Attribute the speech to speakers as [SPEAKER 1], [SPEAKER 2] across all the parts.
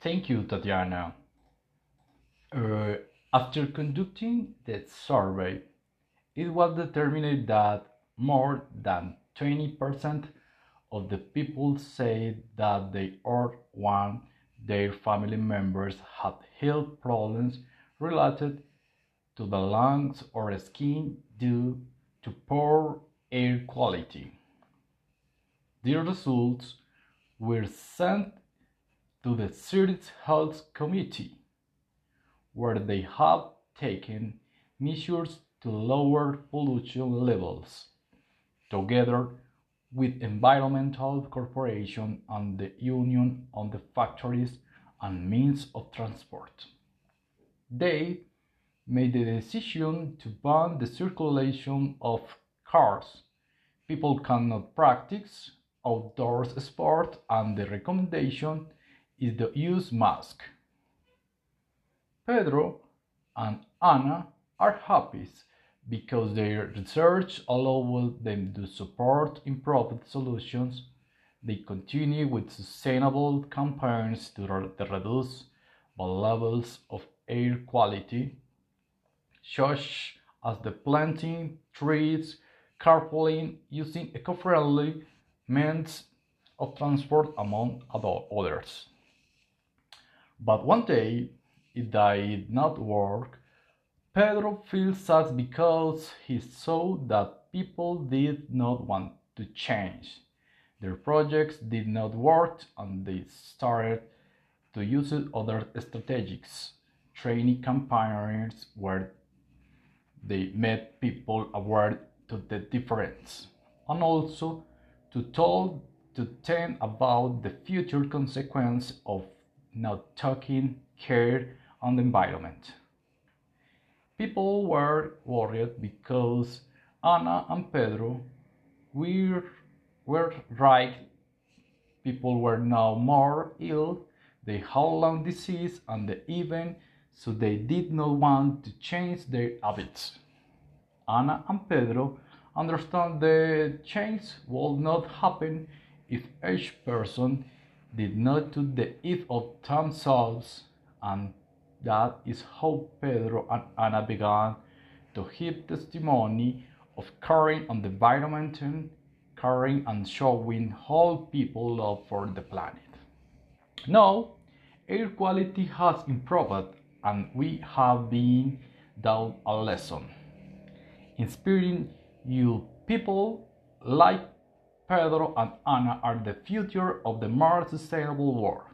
[SPEAKER 1] Thank you, Tatiana. Uh, after conducting that survey, it was determined that more than 20% of the people said that they or one their family members had health problems related to the lungs or skin due to poor air quality. The results were sent to the Zurich Health Committee, where they have taken measures to lower pollution levels, together with environmental corporation and the union on the factories and means of transport. They made the decision to ban the circulation of cars. People cannot practice outdoors sport and the recommendation is the use mask. Pedro and Anna are happy because their research allowed them to support improved solutions. They continue with sustainable campaigns to, re to reduce the levels of air quality, such as the planting trees, carpooling, using eco-friendly means of transport, among others. But one day, it did not work. Pedro feels sad because he saw that people did not want to change. Their projects did not work and they started to use other strategies, training campaigns where they made people aware to the difference. And also to tell to them about the future consequence of not taking care on the environment. People were worried because Anna and Pedro were, were right. People were now more ill, they had lung disease and the even so they did not want to change their habits. Anna and Pedro understand the change would not happen if each person did not do the if of themselves and that is how Pedro and Anna began to give testimony of caring on the environment, caring and showing how people love for the planet. Now, air quality has improved and we have been down a lesson. Inspiring you people like Pedro and Anna are the future of the more sustainable world.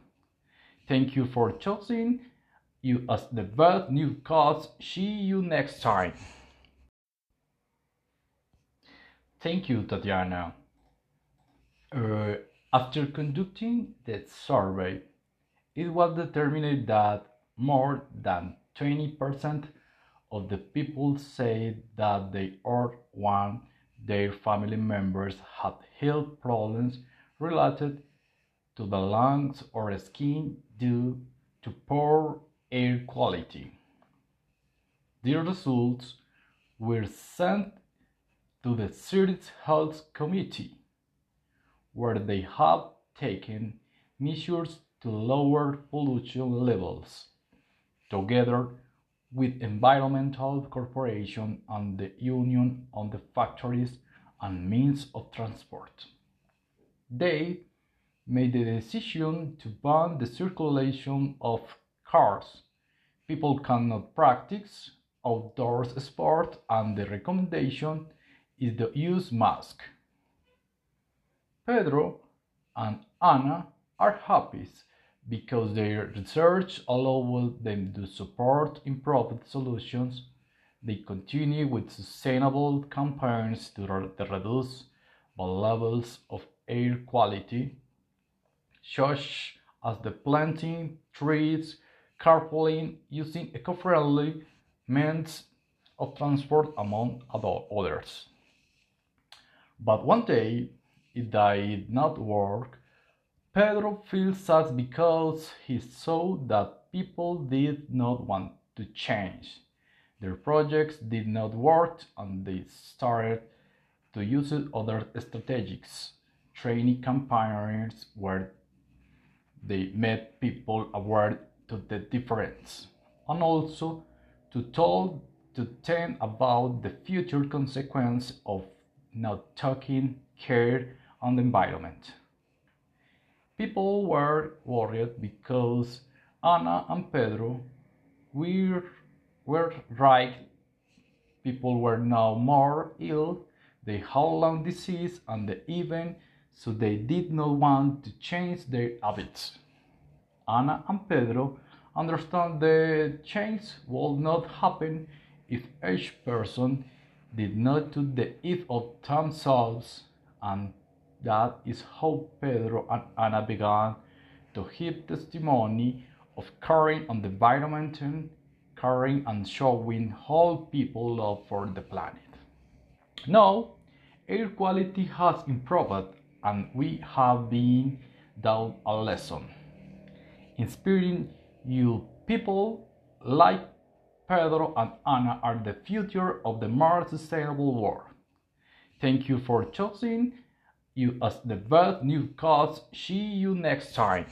[SPEAKER 1] Thank you for choosing you as the best new cards. See you next time. Thank you, Tatiana. Uh, after conducting the survey, it was determined that more than 20% of the people said that they are one their family members had health problems related to the lungs or skin due to poor air quality. The results were sent to the Zurich Health Committee, where they have taken measures to lower pollution levels, together with environmental corporation and the union on the factories and means of transport. They made the decision to ban the circulation of cars. People cannot practice outdoors sport and the recommendation is to use mask. Pedro and Anna are happy because their research allowed them to support improved solutions. They continue with sustainable campaigns to, re to reduce the levels of air quality, such as the planting trees carpooling, using eco-friendly means of transport, among others. But one day, it did not work. Pedro feels sad because he saw that people did not want to change. Their projects did not work and they started to use other strategies, training campaigns where they made people aware to the difference and also to tell to them about the future consequence of not taking care on the environment. People were worried because Ana and Pedro were, were right. People were now more ill. They had lung disease and the even so they did not want to change their habits. Ana and Pedro understand the change will not happen if each person did not do the if of themselves, and that is how Pedro and Ana began to give testimony of caring on the environment, caring and showing how people love for the planet. Now, air quality has improved and we have been down a lesson. Inspiring you people like Pedro and Ana are the future of the more sustainable world. Thank you for choosing you as the best new cards. See you next time.